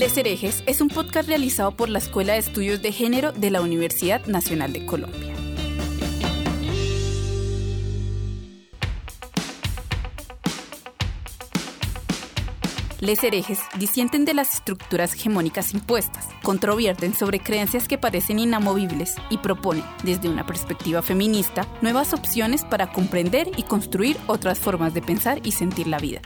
Les Herejes es un podcast realizado por la Escuela de Estudios de Género de la Universidad Nacional de Colombia. Les herejes disienten de las estructuras hegemónicas impuestas, controvierten sobre creencias que parecen inamovibles y proponen, desde una perspectiva feminista, nuevas opciones para comprender y construir otras formas de pensar y sentir la vida.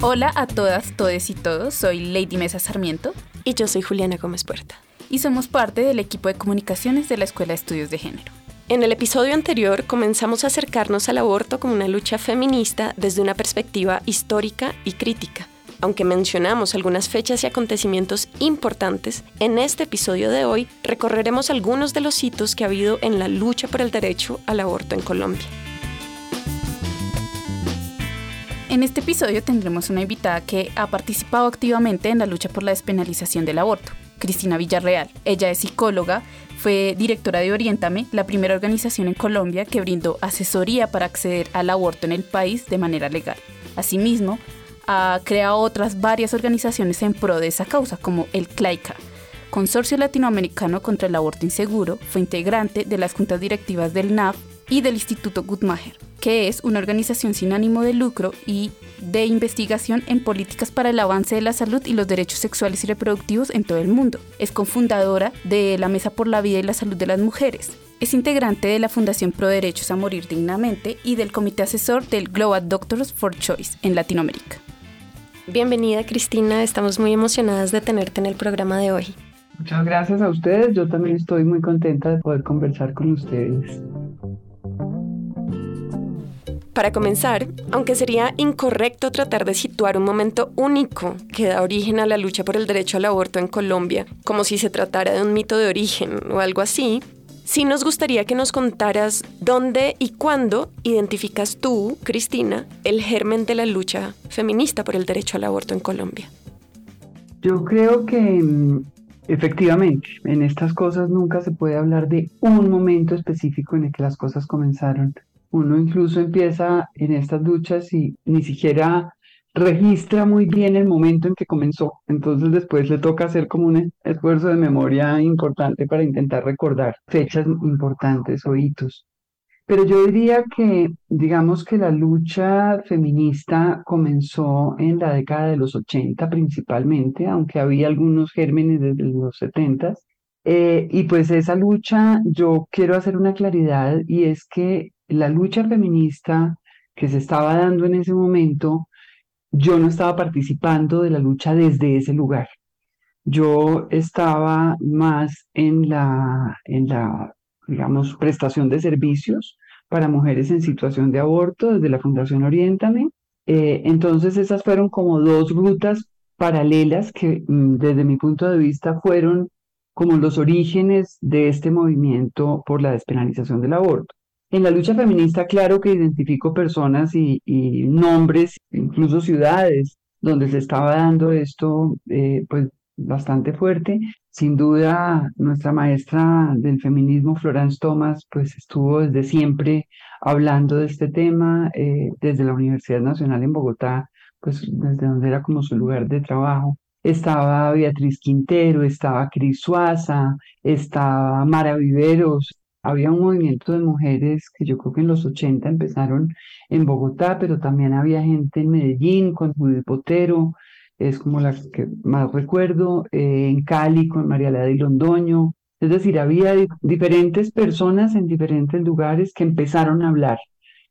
Hola a todas, todes y todos, soy Lady Mesa Sarmiento. Y yo soy Juliana Gómez Puerta. Y somos parte del equipo de comunicaciones de la Escuela de Estudios de Género. En el episodio anterior comenzamos a acercarnos al aborto como una lucha feminista desde una perspectiva histórica y crítica. Aunque mencionamos algunas fechas y acontecimientos importantes, en este episodio de hoy recorreremos algunos de los hitos que ha habido en la lucha por el derecho al aborto en Colombia. En este episodio tendremos una invitada que ha participado activamente en la lucha por la despenalización del aborto, Cristina Villarreal. Ella es psicóloga, fue directora de Oriéntame, la primera organización en Colombia que brindó asesoría para acceder al aborto en el país de manera legal. Asimismo, ha creado otras varias organizaciones en pro de esa causa, como el CLAICA, Consorcio Latinoamericano contra el Aborto Inseguro, fue integrante de las juntas directivas del NAF y del Instituto Guttmacher, que es una organización sin ánimo de lucro y de investigación en políticas para el avance de la salud y los derechos sexuales y reproductivos en todo el mundo. Es cofundadora de la Mesa por la Vida y la Salud de las Mujeres. Es integrante de la Fundación Pro Derechos a Morir Dignamente y del Comité Asesor del Global Doctors for Choice en Latinoamérica. Bienvenida Cristina, estamos muy emocionadas de tenerte en el programa de hoy. Muchas gracias a ustedes, yo también estoy muy contenta de poder conversar con ustedes. Para comenzar, aunque sería incorrecto tratar de situar un momento único que da origen a la lucha por el derecho al aborto en Colombia, como si se tratara de un mito de origen o algo así, sí nos gustaría que nos contaras dónde y cuándo identificas tú, Cristina, el germen de la lucha feminista por el derecho al aborto en Colombia. Yo creo que mm, efectivamente en estas cosas nunca se puede hablar de un momento específico en el que las cosas comenzaron uno incluso empieza en estas luchas y ni siquiera registra muy bien el momento en que comenzó. Entonces después le toca hacer como un esfuerzo de memoria importante para intentar recordar fechas importantes o hitos. Pero yo diría que, digamos que la lucha feminista comenzó en la década de los 80 principalmente, aunque había algunos gérmenes desde los 70. Eh, y pues esa lucha, yo quiero hacer una claridad y es que la lucha feminista que se estaba dando en ese momento, yo no estaba participando de la lucha desde ese lugar. Yo estaba más en la, en la, digamos, prestación de servicios para mujeres en situación de aborto desde la Fundación Oriéntame. Eh, entonces esas fueron como dos rutas paralelas que mm, desde mi punto de vista fueron como los orígenes de este movimiento por la despenalización del aborto. En la lucha feminista, claro que identifico personas y, nombres, incluso ciudades, donde se estaba dando esto, eh, pues bastante fuerte. Sin duda, nuestra maestra del feminismo, Florence Thomas, pues estuvo desde siempre hablando de este tema, eh, desde la Universidad Nacional en Bogotá, pues desde donde era como su lugar de trabajo. Estaba Beatriz Quintero, estaba Cris Suaza, estaba Mara Viveros, había un movimiento de mujeres que yo creo que en los 80 empezaron en Bogotá, pero también había gente en Medellín con Judith Botero, es como la que más recuerdo, eh, en Cali con María Lady Londoño. Es decir, había diferentes personas en diferentes lugares que empezaron a hablar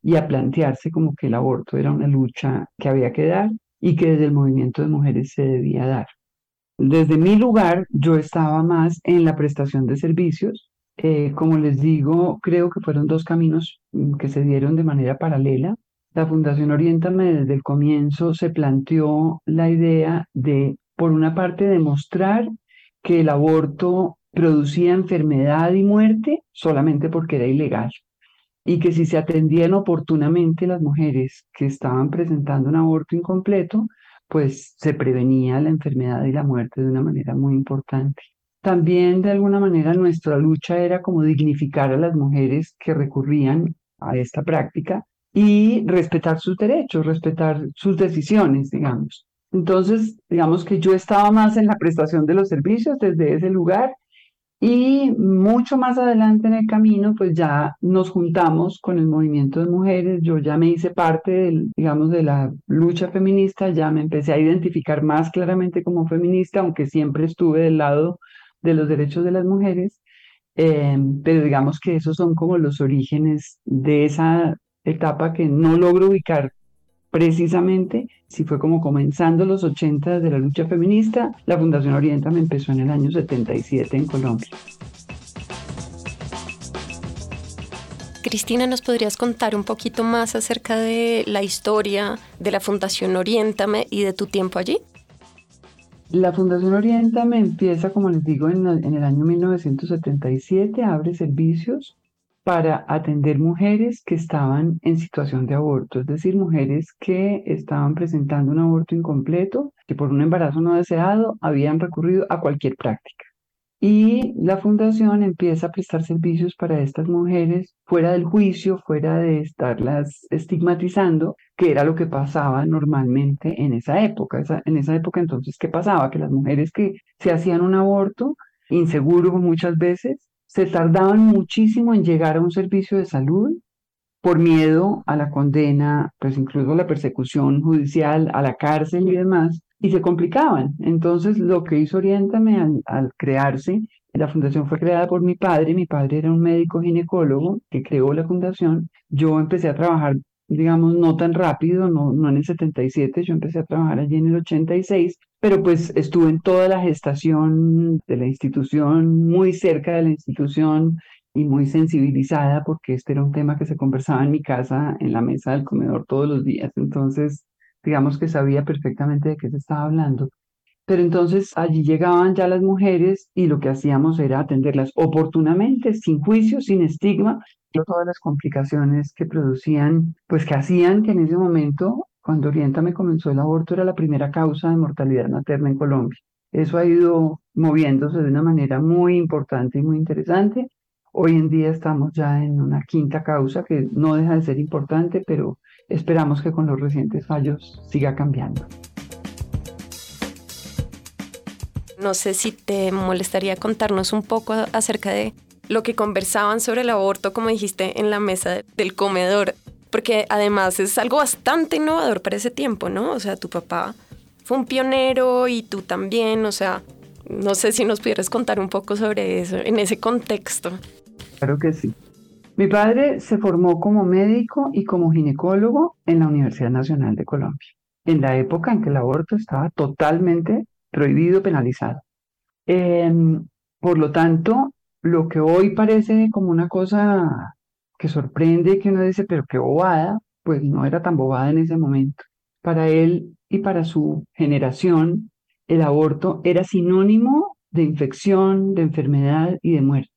y a plantearse como que el aborto era una lucha que había que dar y que desde el movimiento de mujeres se debía dar. Desde mi lugar, yo estaba más en la prestación de servicios, eh, como les digo, creo que fueron dos caminos mm, que se dieron de manera paralela. la Fundación Oriéntame desde el comienzo se planteó la idea de, por una parte, demostrar que el aborto producía enfermedad y muerte solamente porque era ilegal y que si se atendían oportunamente las mujeres que estaban presentando un aborto incompleto, pues se prevenía la enfermedad y la muerte de una manera muy importante. También de alguna manera nuestra lucha era como dignificar a las mujeres que recurrían a esta práctica y respetar sus derechos, respetar sus decisiones, digamos. Entonces, digamos que yo estaba más en la prestación de los servicios desde ese lugar y mucho más adelante en el camino, pues ya nos juntamos con el movimiento de mujeres, yo ya me hice parte, del, digamos, de la lucha feminista, ya me empecé a identificar más claramente como feminista, aunque siempre estuve del lado de los derechos de las mujeres, eh, pero digamos que esos son como los orígenes de esa etapa que no logro ubicar precisamente si fue como comenzando los 80 de la lucha feminista, la Fundación Orienta me empezó en el año 77 en Colombia. Cristina, ¿nos podrías contar un poquito más acerca de la historia de la Fundación Oriéntame y de tu tiempo allí? La Fundación Oriéntame empieza, como les digo, en, en el año 1977, abre servicios para atender mujeres que estaban en situación de aborto, es decir, mujeres que estaban presentando un aborto incompleto, que por un embarazo no deseado habían recurrido a cualquier práctica. Y la fundación empieza a prestar servicios para estas mujeres fuera del juicio, fuera de estarlas estigmatizando, que era lo que pasaba normalmente en esa época. en esa época entonces, ¿qué pasaba? Que las mujeres que se hacían un aborto, inseguro muchas veces, se tardaban muchísimo en llegar a un servicio de salud por miedo a la condena, pues incluso la persecución judicial, a la cárcel y demás, y se complicaban. Entonces, lo que hizo Oriéntame al, al crearse, la fundación fue creada por mi padre, mi padre era un médico ginecólogo que creó la fundación, yo empecé a trabajar digamos, no tan rápido, no, no en el 77, yo empecé a trabajar allí en el 86, pero pues estuve en toda la gestación de la institución, muy cerca de la institución y muy sensibilizada porque este era un tema que se conversaba en mi casa, en la mesa del comedor todos los días, entonces digamos que sabía perfectamente de qué se estaba hablando. Pero entonces allí llegaban ya las mujeres y lo que hacíamos era atenderlas oportunamente, sin juicio, sin estigma, todas las complicaciones que producían, pues que hacían que en ese momento, cuando Oriéntame comenzó el aborto, era la primera causa de mortalidad materna en Colombia. Eso ha ido moviéndose de una manera muy importante y muy interesante. Hoy en día estamos ya en una quinta causa que no deja de ser importante, pero esperamos que con los recientes fallos siga cambiando. No sé si te molestaría contarnos un poco acerca de lo que conversaban sobre el aborto, como dijiste, en la mesa del comedor, porque además es algo bastante innovador para ese tiempo, ¿no? O sea, tu papá fue un pionero y tú también, o sea, no sé si nos pudieras contar un poco sobre eso, en ese contexto. Claro que sí. Mi padre se formó como médico y como ginecólogo en la Universidad Nacional de Colombia, en la época en que el aborto estaba totalmente prohibido, penalizado. Em, por lo tanto, lo que hoy parece como una cosa que sorprende, que uno dice, pero qué bobada, pues no era tan bobada en ese momento. Para él y para su generación, el aborto era sinónimo de infección, de enfermedad y de muerte.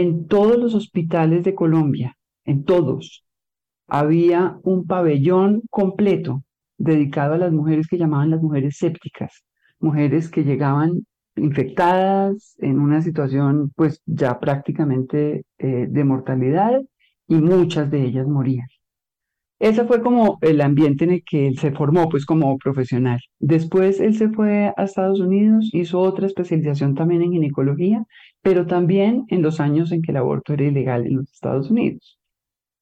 En todos los hospitales de Colombia, en todos, había un pabellón completo dedicado a las mujeres que llamaban las mujeres sépticas, mujeres que llegaban infectadas en una situación pues ya prácticamente eh, de mortalidad y muchas de ellas morían. Ese fue como el ambiente en el que él se formó pues como profesional. Después él se fue a Estados Unidos, hizo otra especialización también en ginecología, pero también en los años en que el aborto era ilegal en los Estados Unidos.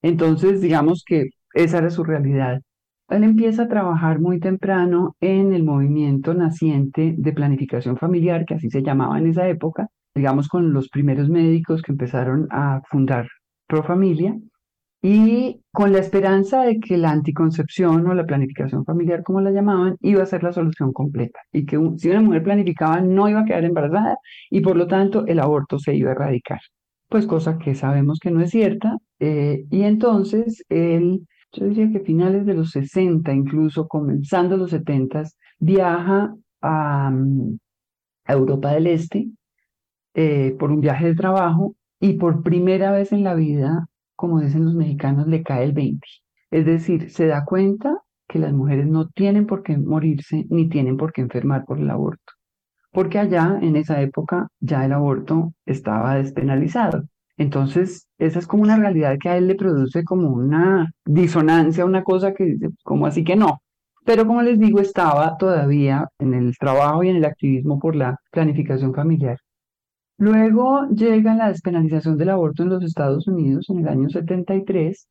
Entonces, digamos que esa era su realidad. Él empieza a trabajar muy temprano en el movimiento naciente de planificación familiar, que así se llamaba en esa época, digamos con los primeros médicos que empezaron a fundar Pro Familia, y con la esperanza de que la anticoncepción o la planificación familiar, como la llamaban, iba a ser la solución completa, y que si una mujer planificaba no iba a quedar embarazada y por lo tanto el aborto se iba a erradicar. Pues cosa que sabemos que no es cierta, eh, y entonces él yo diría que finales de los 60, incluso comenzando los 70, viaja a, mm, Europa del Este eh, por un viaje de trabajo y por primera vez en la vida, como dicen los mexicanos, le cae el 20. Es decir, se da cuenta que las mujeres no tienen por qué morirse ni tienen por qué enfermar por el aborto, porque allá en esa época ya el aborto estaba despenalizado. Entonces, esa es como una realidad que a él le produce como una disonancia, una cosa que dice, como así que no. Pero como les digo, estaba todavía en el trabajo y en el activismo por la planificación familiar. Luego llega la despenalización del aborto en los Estados Unidos en el año 73.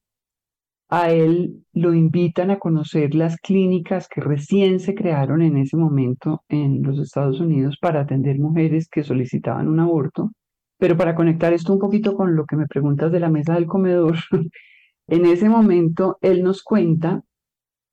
A él lo invitan a conocer las clínicas que recién se crearon en ese momento en los Estados Unidos para atender mujeres que solicitaban un aborto. Pero para conectar esto un poquito con lo que me preguntas de la mesa del comedor, en ese momento él nos cuenta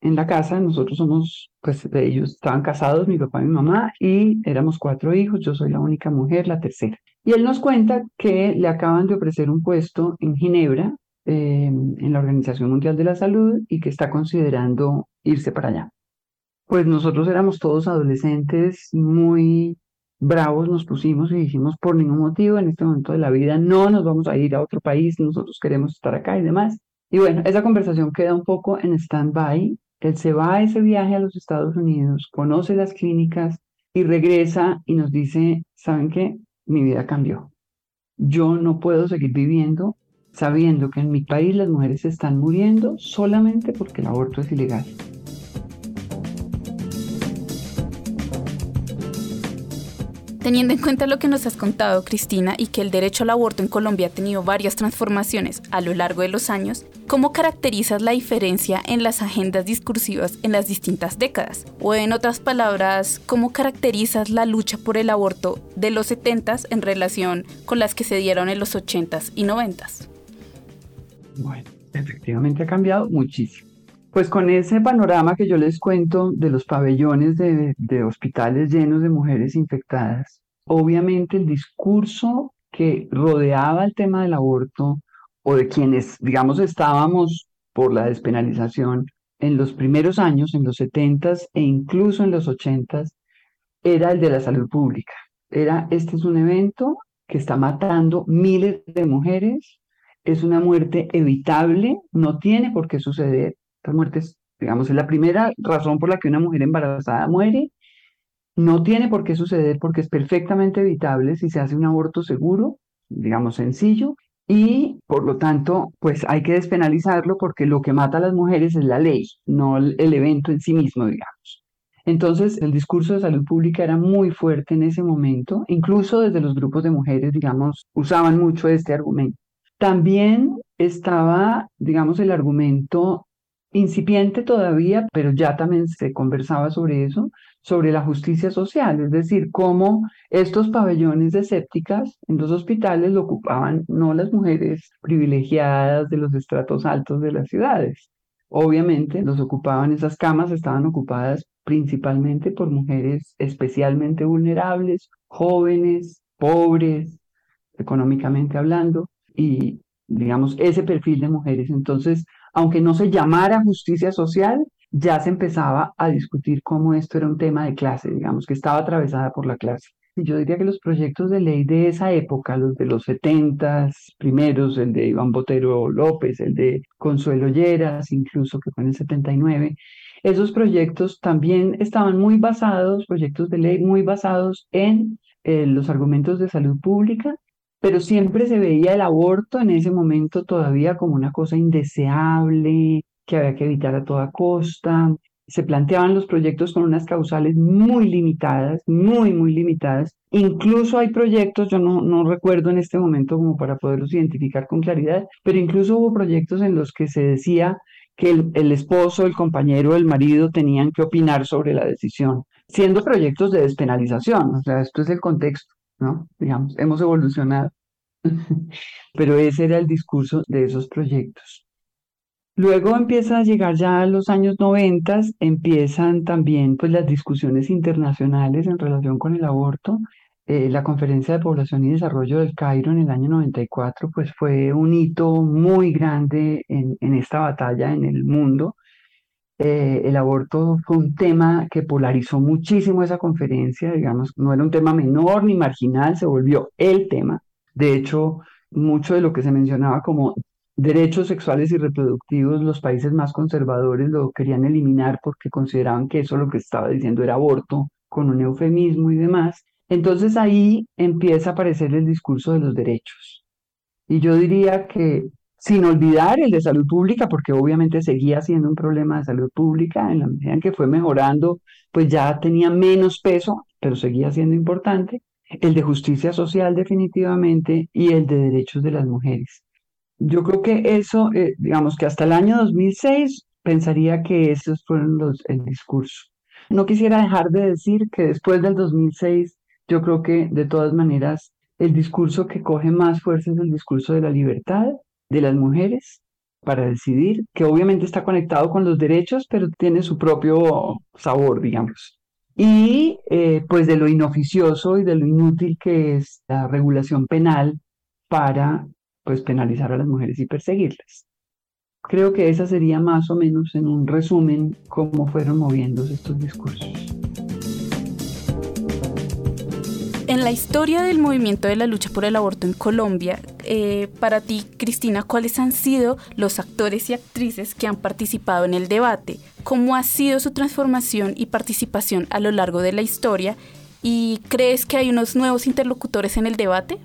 en la casa, nosotros somos, pues ellos estaban casados, mi papá y mi mamá, y éramos cuatro hijos, yo soy la única mujer, la tercera. Y él nos cuenta que le acaban de ofrecer un puesto en Ginebra, em, en la Organización Mundial de la Salud, y que está considerando irse para allá. Pues nosotros éramos todos adolescentes muy bravos nos pusimos y dijimos, por ningún motivo en este momento de la vida no nos vamos a ir a otro país, nosotros queremos estar acá y demás. Y bueno, esa conversación queda un poco en stand-by. Él se va a ese viaje a los Estados Unidos, conoce las clínicas y regresa y nos dice, ¿saben qué? Mi vida cambió. Yo no puedo seguir viviendo sabiendo que en mi país las mujeres están muriendo solamente porque el aborto es ilegal. Teniendo en cuenta lo que nos has contado, Cristina, y que el derecho al aborto en Colombia ha tenido varias transformaciones a lo largo de los años, ¿cómo caracterizas la diferencia en las agendas discursivas en las distintas décadas? O en otras palabras, ¿cómo caracterizas la lucha por el aborto de los 70s en relación con las que se dieron en los 80s y 90s? Bueno, efectivamente ha cambiado muchísimo. Pues con ese panorama que yo les cuento de los pabellones de, hospitales llenos de mujeres infectadas, obviamente el discurso que rodeaba el tema del aborto o de quienes, digamos, estábamos por la despenalización en los primeros años, en los 70 e incluso en los 80 era el de la salud pública. Era, este es un evento que está matando miles de mujeres, es una muerte evitable, no tiene por qué suceder, estas muertes, digamos, es la primera razón por la que una mujer embarazada muere. No tiene por qué suceder porque es perfectamente evitable si se hace un aborto seguro, digamos, sencillo, y por lo tanto, pues hay que despenalizarlo porque lo que mata a las mujeres es la ley, no el, evento en sí mismo, digamos. Entonces, el discurso de salud pública era muy fuerte en ese momento, incluso desde los grupos de mujeres, digamos, usaban mucho este argumento. También estaba, digamos, el argumento incipiente todavía, pero ya también se conversaba sobre eso, sobre la justicia social, es decir, cómo estos pabellones de sépticas en los hospitales lo ocupaban no las mujeres privilegiadas de los estratos altos de las ciudades. Obviamente, los ocupaban, esas camas estaban ocupadas principalmente por mujeres especialmente vulnerables, jóvenes, pobres, económicamente hablando, y digamos, ese perfil de mujeres. Entonces, aunque no se llamara justicia social, ya se empezaba a discutir cómo esto era un tema de clase, digamos, que estaba atravesada por la clase. Y yo diría que los proyectos de ley de esa época, los de los 70 primeros, el de Iván Botero López, el de Consuelo Lleras, incluso que fue en el 79, esos proyectos también estaban muy basados, proyectos de ley muy basados en eh, los argumentos de salud pública pero siempre se veía el aborto en ese momento todavía como una cosa indeseable, que había que evitar a toda costa. Se planteaban los proyectos con unas causales muy limitadas, muy, muy limitadas. Incluso hay proyectos, yo no, no recuerdo en este momento como para poderlos identificar con claridad, pero incluso hubo proyectos en los que se decía que el, el esposo, el compañero, el marido tenían que opinar sobre la decisión, siendo proyectos de despenalización. O sea, esto es el contexto. ¿No? Digamos, hemos evolucionado. Pero ese era el discurso de esos proyectos. Luego empieza a llegar ya a los años 90, empiezan también pues las discusiones internacionales en relación con el aborto. eh, la Conferencia de Población y Desarrollo del Cairo en el año 94, pues fue un hito muy grande en, en esta batalla en el mundo. Eh, el aborto fue un tema que polarizó muchísimo esa conferencia, digamos, no era un tema menor ni marginal, se volvió el tema. De hecho, mucho de lo que se mencionaba como derechos sexuales y reproductivos, los países más conservadores lo querían eliminar porque consideraban que eso lo que estaba diciendo era aborto, con un eufemismo y demás. Entonces ahí empieza a aparecer el discurso de los derechos. Y yo diría que sin olvidar el de salud pública, porque obviamente seguía siendo un problema de salud pública, en la medida en que fue mejorando, pues ya tenía menos peso, pero seguía siendo importante, el de justicia social definitivamente y el de derechos de las mujeres. Yo creo que eso, eh, digamos que hasta el año 2006 pensaría que esos fueron los, el discurso. No quisiera dejar de decir que después del 2006, yo creo que de todas maneras el discurso que coge más fuerza es el discurso de la libertad de las mujeres para decidir, que obviamente está conectado con los derechos, pero tiene su propio sabor, digamos. Y eh, pues de lo inoficioso y de lo inútil que es la regulación penal para pues penalizar a las mujeres y perseguirlas. Creo que esa sería más o menos en un resumen cómo fueron moviéndose estos discursos. En la historia del movimiento de la lucha por el aborto en Colombia, eh, para ti, Cristina, ¿cuáles han sido los actores y actrices que han participado en el debate? ¿Cómo ha sido su transformación y participación a lo largo de la historia? ¿Y crees que hay unos nuevos interlocutores en el debate?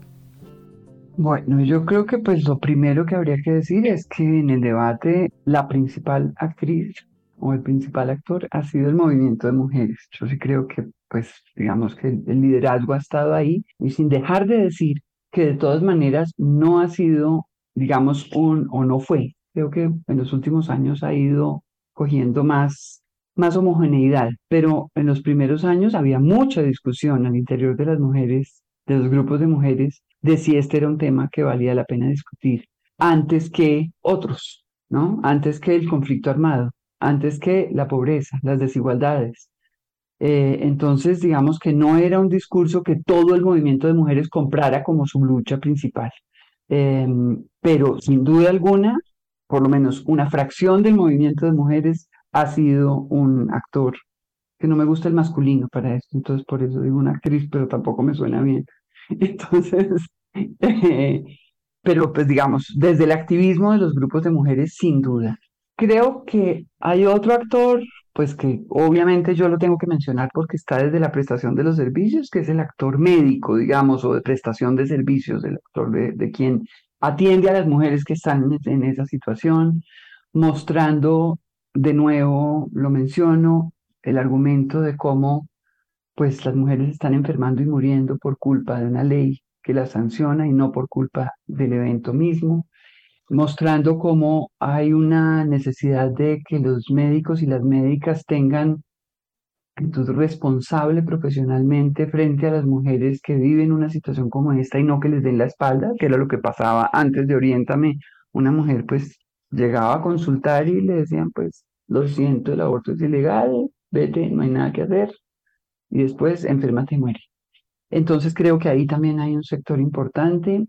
Bueno, yo creo que pues lo primero que habría que decir es que en el debate la principal actriz o el principal actor ha sido el movimiento de mujeres. Yo sí creo que pues digamos que el liderazgo ha estado ahí y sin dejar de decir que de todas maneras no ha sido, digamos, un o no fue. Creo que en los últimos años ha ido cogiendo más, más homogeneidad, pero en los primeros años había mucha discusión al interior de las mujeres, de los grupos de mujeres, de si este era un tema que valía la pena discutir antes que otros, ¿no? Antes que el conflicto armado, antes que la pobreza, las desigualdades. Eh, entonces, digamos que no era un discurso que todo el movimiento de mujeres comprara como su lucha principal. Em, pero sin duda alguna, por lo menos una fracción del movimiento de mujeres ha sido un actor, que no me gusta el masculino para esto, entonces por eso digo una actriz, pero tampoco me suena bien. Entonces, eh, pero pues digamos, desde el activismo de los grupos de mujeres, sin duda. Creo que hay otro actor, pues que obviamente yo lo tengo que mencionar porque está desde la prestación de los servicios, que es el actor médico, digamos, o de prestación de servicios, el actor de, de quien atiende a las mujeres que están en esa situación, mostrando de nuevo, lo menciono, el argumento de cómo pues las mujeres están enfermando y muriendo por culpa de una ley que las sanciona y no por culpa del evento mismo, mostrando cómo hay una necesidad de que los médicos y las médicas tengan actitud responsable profesionalmente frente a las mujeres que viven una situación como esta y no que les den la espalda, que era lo que pasaba antes de Oriéntame. Una mujer pues llegaba a consultar y le decían pues lo siento, el aborto es ilegal, vete, no hay nada que hacer, y después enferma y muere. Entonces creo que ahí también hay un sector importante.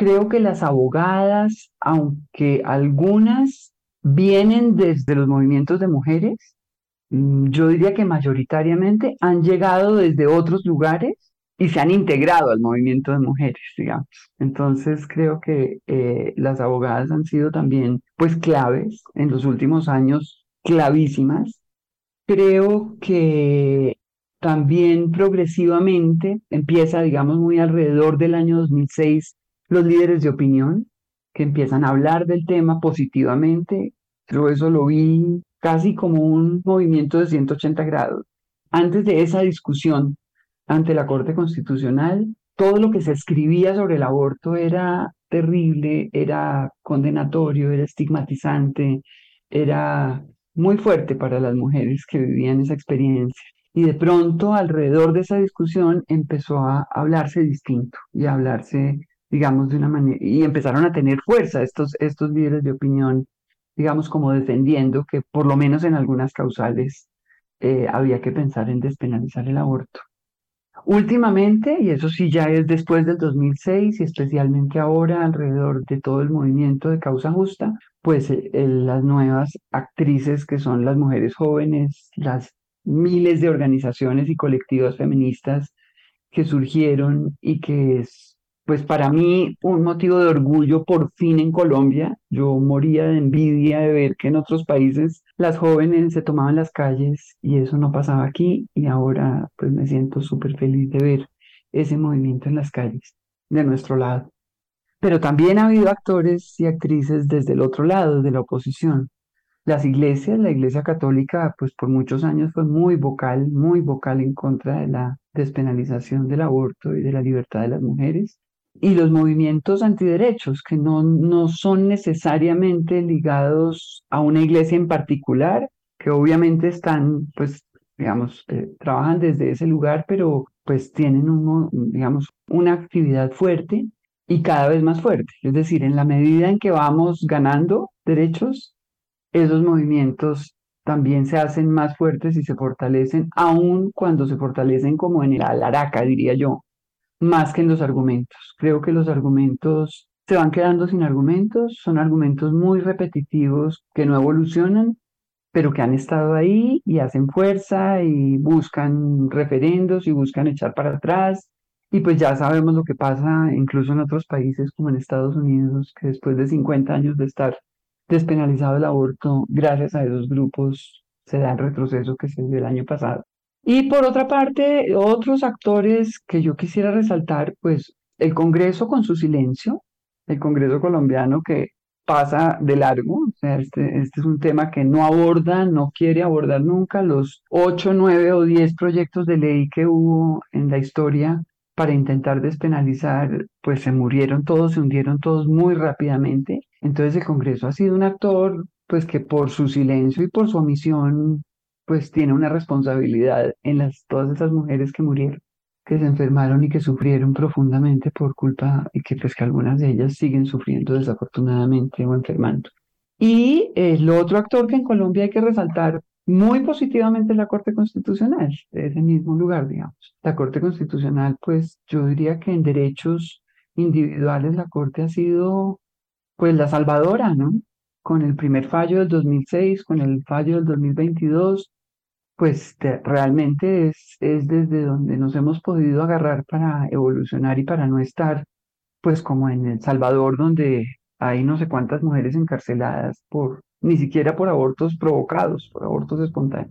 Creo que las abogadas, aunque algunas vienen desde los movimientos de mujeres, mm, yo diría que mayoritariamente han llegado desde otros lugares y se han integrado al movimiento de mujeres, digamos. Entonces creo que eh, las abogadas han sido también pues claves en los últimos años, clavísimas. Creo que también progresivamente empieza, digamos, muy alrededor del año 2006, los líderes de opinión que empiezan a hablar del tema positivamente. Yo eso lo vi casi como un movimiento de 180 grados. Antes de esa discusión ante la Corte Constitucional, todo lo que se escribía sobre el aborto era terrible, era condenatorio, era estigmatizante, era muy fuerte para las mujeres que vivían esa experiencia. Y de pronto, alrededor de esa discusión, empezó a hablarse distinto y a hablarse, digamos, de una manera, y empezaron a tener fuerza estos, estos líderes de opinión, digamos, como defendiendo que por lo menos en algunas causales eh, había que pensar en despenalizar el aborto. Últimamente, y eso sí ya es después del 2006 y especialmente ahora alrededor de todo el movimiento de causa justa, pues eh, las nuevas actrices que son las mujeres jóvenes, las miles de organizaciones y colectivos feministas que surgieron y que pues para mí un motivo de orgullo por fin en Colombia. Yo moría de envidia de ver que en otros países las jóvenes se tomaban las calles y eso no pasaba aquí y ahora pues me siento súper feliz de ver ese movimiento en las calles de nuestro lado. Pero también ha habido actores y actrices desde el otro lado, de la oposición. Las iglesias, la iglesia católica, pues por muchos años fue muy vocal, muy vocal en contra de la despenalización del aborto y de la libertad de las mujeres y los movimientos antiderechos, que no, no son necesariamente ligados a una iglesia en particular, que obviamente están, pues, digamos, eh, trabajan desde ese lugar, pero pues tienen, un, digamos, una actividad fuerte y cada vez más fuerte. Es decir, en la medida en que vamos ganando derechos, esos movimientos también se hacen más fuertes y se fortalecen, aun cuando se fortalecen como en el alaraca, diría yo, más que en los argumentos. Creo que los argumentos se van quedando sin argumentos, son argumentos muy repetitivos que no evolucionan, pero que han estado ahí y hacen fuerza y buscan referendos y buscan echar para atrás. Y pues ya sabemos lo que pasa incluso en otros países como en Estados Unidos, que después de 50 años de estar despenalizado el aborto, gracias a esos grupos se da el retroceso que se dio el año pasado. Y por otra parte, otros actores que yo quisiera resaltar, pues el Congreso con su silencio, el Congreso colombiano que pasa de largo, o sea, este, este es un tema que no aborda, no quiere abordar nunca los ocho, nueve o diez proyectos de ley que hubo en la historia para intentar despenalizar, pues se murieron todos, se hundieron todos muy rápidamente. Entonces el Congreso ha sido un actor, pues que por su silencio y por su omisión pues tiene una responsabilidad en las, todas esas mujeres que murieron, que se enfermaron y que sufrieron profundamente por culpa y que pues algunas de ellas siguen sufriendo desafortunadamente o enfermando. Y el otro actor que en Colombia hay que resaltar muy positivamente es la Corte Constitucional, de ese mismo lugar, digamos. La Corte Constitucional, pues yo diría que en derechos individuales la Corte ha sido pues la salvadora, ¿no? Con el primer fallo del 2006, con el fallo del 2022, pues realmente es, es desde donde nos hemos podido agarrar para evolucionar y para no estar, pues como en El Salvador, donde hay no sé cuántas mujeres encarceladas por, ni siquiera por abortos provocados, por abortos espontáneos.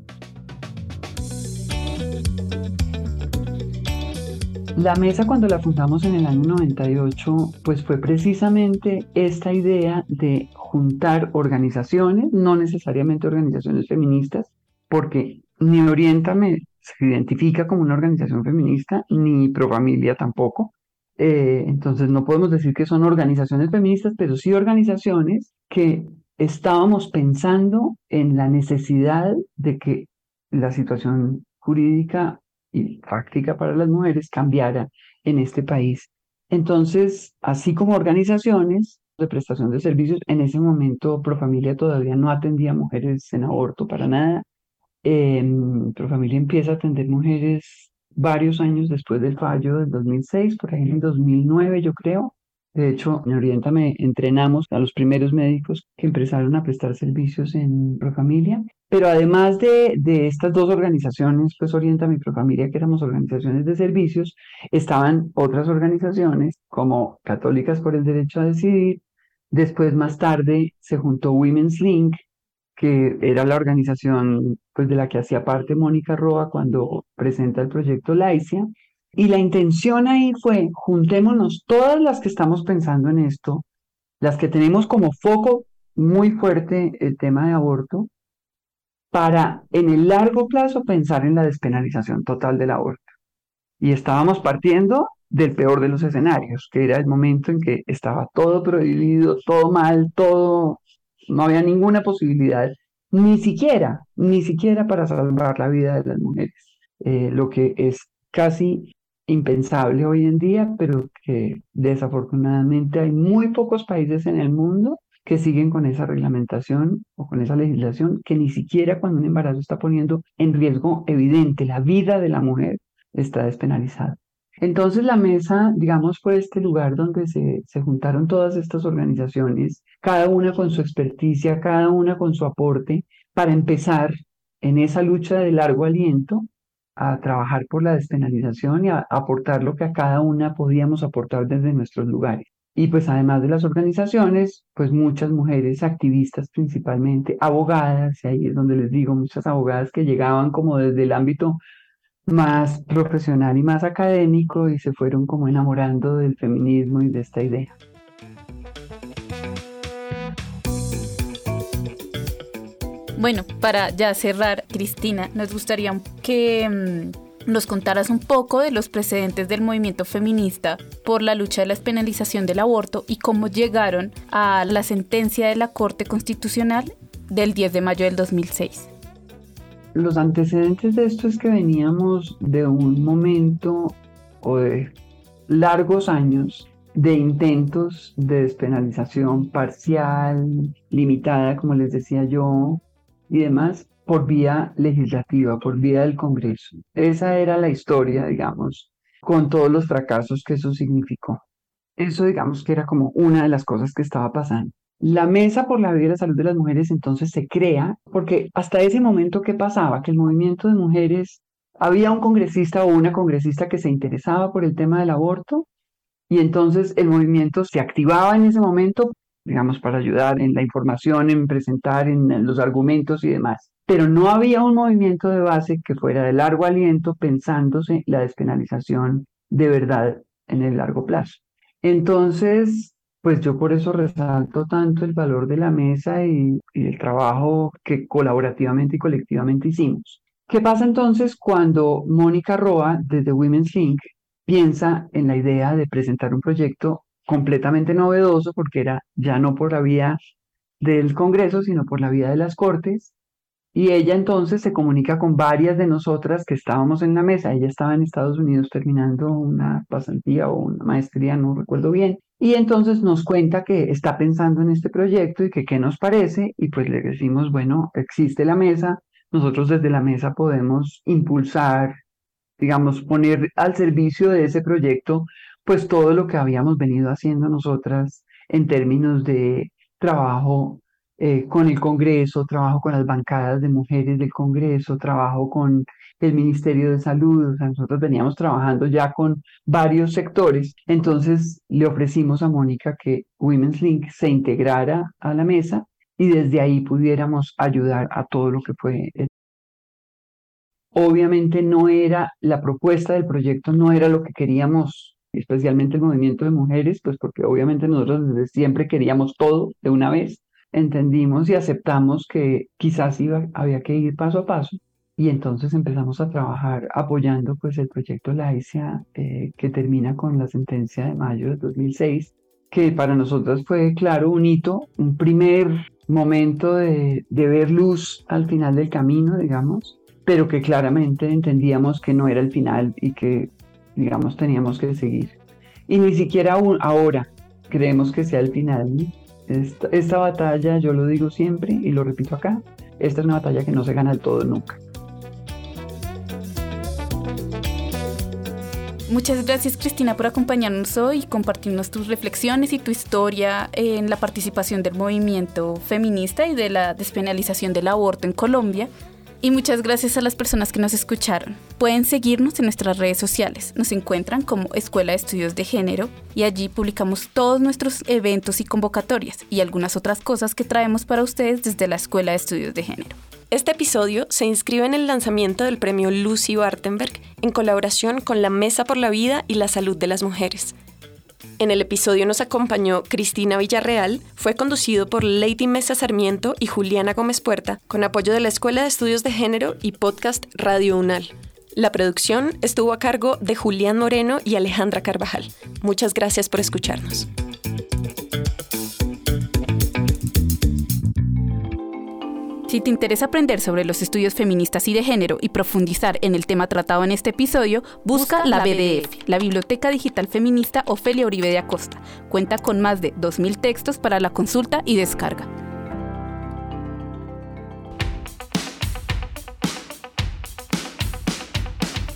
La mesa cuando la fundamos en el año 98, pues fue precisamente esta idea de juntar organizaciones, no necesariamente organizaciones feministas, porque ni Oriéntame se identifica como una organización feminista, ni Profamilia tampoco. Eh, entonces no podemos decir que son organizaciones feministas, pero sí organizaciones que estábamos pensando en la necesidad de que la situación jurídica y práctica para las mujeres cambiara en este país. Entonces, así como organizaciones de prestación de servicios, en ese momento Profamilia todavía no atendía mujeres en aborto para nada, eh, Profamilia empieza a atender mujeres varios años después del fallo del 2006, por ahí en 2009 yo creo. De hecho, en Oriéntame entrenamos a los primeros médicos que empezaron a prestar servicios en Profamilia. Pero además de, de estas dos organizaciones, pues Oriéntame y Profamilia, que éramos organizaciones de servicios, estaban otras organizaciones como Católicas por el Derecho a Decidir. Después, más tarde, se juntó Women's Link, que era la organización pues, de la que hacía parte Mónica Roa cuando presenta el proyecto Laicia. Y la intención ahí fue, juntémonos todas las que estamos pensando en esto, las que tenemos como foco muy fuerte el tema de aborto, para en el largo plazo pensar en la despenalización total del aborto. Y estábamos partiendo del peor de los escenarios, que era el momento en que estaba todo prohibido, todo mal, todo no había ninguna posibilidad, ni siquiera, ni siquiera para salvar la vida de las mujeres, eh, lo que es casi impensable hoy en día, pero que desafortunadamente hay muy pocos países en el mundo que siguen con esa reglamentación o con esa legislación que ni siquiera cuando un embarazo está poniendo en riesgo evidente la vida de la mujer, está despenalizado. Entonces la mesa, digamos, fue este lugar donde se, se, juntaron todas estas organizaciones, cada una con su experticia, cada una con su aporte, para empezar en esa lucha de largo aliento a trabajar por la despenalización y a aportar lo que a cada una podíamos aportar desde nuestros lugares. Y pues además de las organizaciones, pues muchas mujeres activistas principalmente, abogadas, y ahí es donde les digo, muchas abogadas que llegaban como desde el ámbito más profesional y más académico y se fueron como enamorando del feminismo y de esta idea. Bueno, para ya cerrar, Cristina, nos gustaría que mm, nos contaras un poco de los precedentes del movimiento feminista por la lucha de la despenalización del aborto y cómo llegaron a la sentencia de la Corte Constitucional del 10 de mayo del 2006. Los antecedentes de esto es que veníamos de un momento o de largos años de intentos de despenalización parcial, limitada, como les decía yo, y demás por vía legislativa, por vía del Congreso. Esa era la historia, digamos, con todos los fracasos que eso significó. Eso, digamos, que era como una de las cosas que estaba pasando. La Mesa por la Vida y la Salud de las Mujeres entonces se crea porque hasta ese momento, ¿qué pasaba? Que el movimiento de mujeres, había un congresista o una congresista que se interesaba por el tema del aborto y entonces el movimiento se activaba en ese momento digamos, para ayudar en la información, en presentar, en los argumentos y demás. Pero no había un movimiento de base que fuera de largo aliento pensándose la despenalización de verdad en el largo plazo. Entonces, pues yo por eso resalto tanto el valor de la mesa y, el trabajo que colaborativamente y colectivamente hicimos. ¿Qué pasa entonces cuando Mónica Roa, desde Women's Link, piensa en la idea de presentar un proyecto completamente novedoso porque era ya no por la vía del Congreso, sino por la vía de las Cortes. Y ella entonces se comunica con varias de nosotras que estábamos en la mesa. Ella estaba en Estados Unidos terminando una pasantía o una maestría, no recuerdo bien. Y entonces nos cuenta que está pensando en este proyecto y que qué nos parece. Y pues le decimos, bueno, existe la mesa. Nosotros desde la mesa podemos impulsar, digamos, poner al servicio de ese proyecto pues todo lo que habíamos venido haciendo nosotras en términos de trabajo eh, con el Congreso, trabajo con las bancadas de mujeres del Congreso, trabajo con el Ministerio de Salud, nosotros veníamos trabajando ya con varios sectores, entonces le ofrecimos a Mónica que Women's Link se integrara a la mesa y desde ahí pudiéramos ayudar a todo lo que fue. Obviamente no era, la propuesta del proyecto no era lo que queríamos especialmente el movimiento de mujeres, pues porque obviamente nosotros desde siempre queríamos todo de una vez, entendimos y aceptamos que quizás iba, había que ir paso a paso y entonces empezamos a trabajar apoyando pues el proyecto Laicia eh, que termina con la sentencia de mayo de 2006 que para nosotros fue claro un hito, un primer momento de, de ver luz al final del camino, digamos, pero que claramente entendíamos que no era el final y que digamos, teníamos que seguir. Y ni siquiera ahora creemos que sea el final. Esta, esta batalla, yo lo digo siempre y lo repito acá, esta es una batalla que no se gana del todo nunca. Muchas gracias Cristina por acompañarnos hoy y compartirnos tus reflexiones y tu historia en la participación del movimiento feminista y de la despenalización del aborto en Colombia. Y muchas gracias a las personas que nos escucharon. Pueden seguirnos en nuestras redes sociales. Nos encuentran como Escuela de Estudios de Género y allí publicamos todos nuestros eventos y convocatorias y algunas otras cosas que traemos para ustedes desde la Escuela de Estudios de Género. Este episodio se inscribe en el lanzamiento del premio Lucy Bartenberg en colaboración con la Mesa por la Vida y la Salud de las Mujeres. En el episodio nos acompañó Cristina Villarreal, fue conducido por Lady Mesa Sarmiento y Juliana Gómez Puerta, con apoyo de la Escuela de Estudios de Género y podcast Radio UNAL. La producción estuvo a cargo de Julián Moreno y Alejandra Carvajal. Muchas gracias por escucharnos. Si te interesa aprender sobre los estudios feministas y de género y profundizar en el tema tratado en este episodio, busca, la BDF, la Biblioteca Digital Feminista Ofelia Uribe de Acosta. Cuenta con más de 2.000 textos para la consulta y descarga.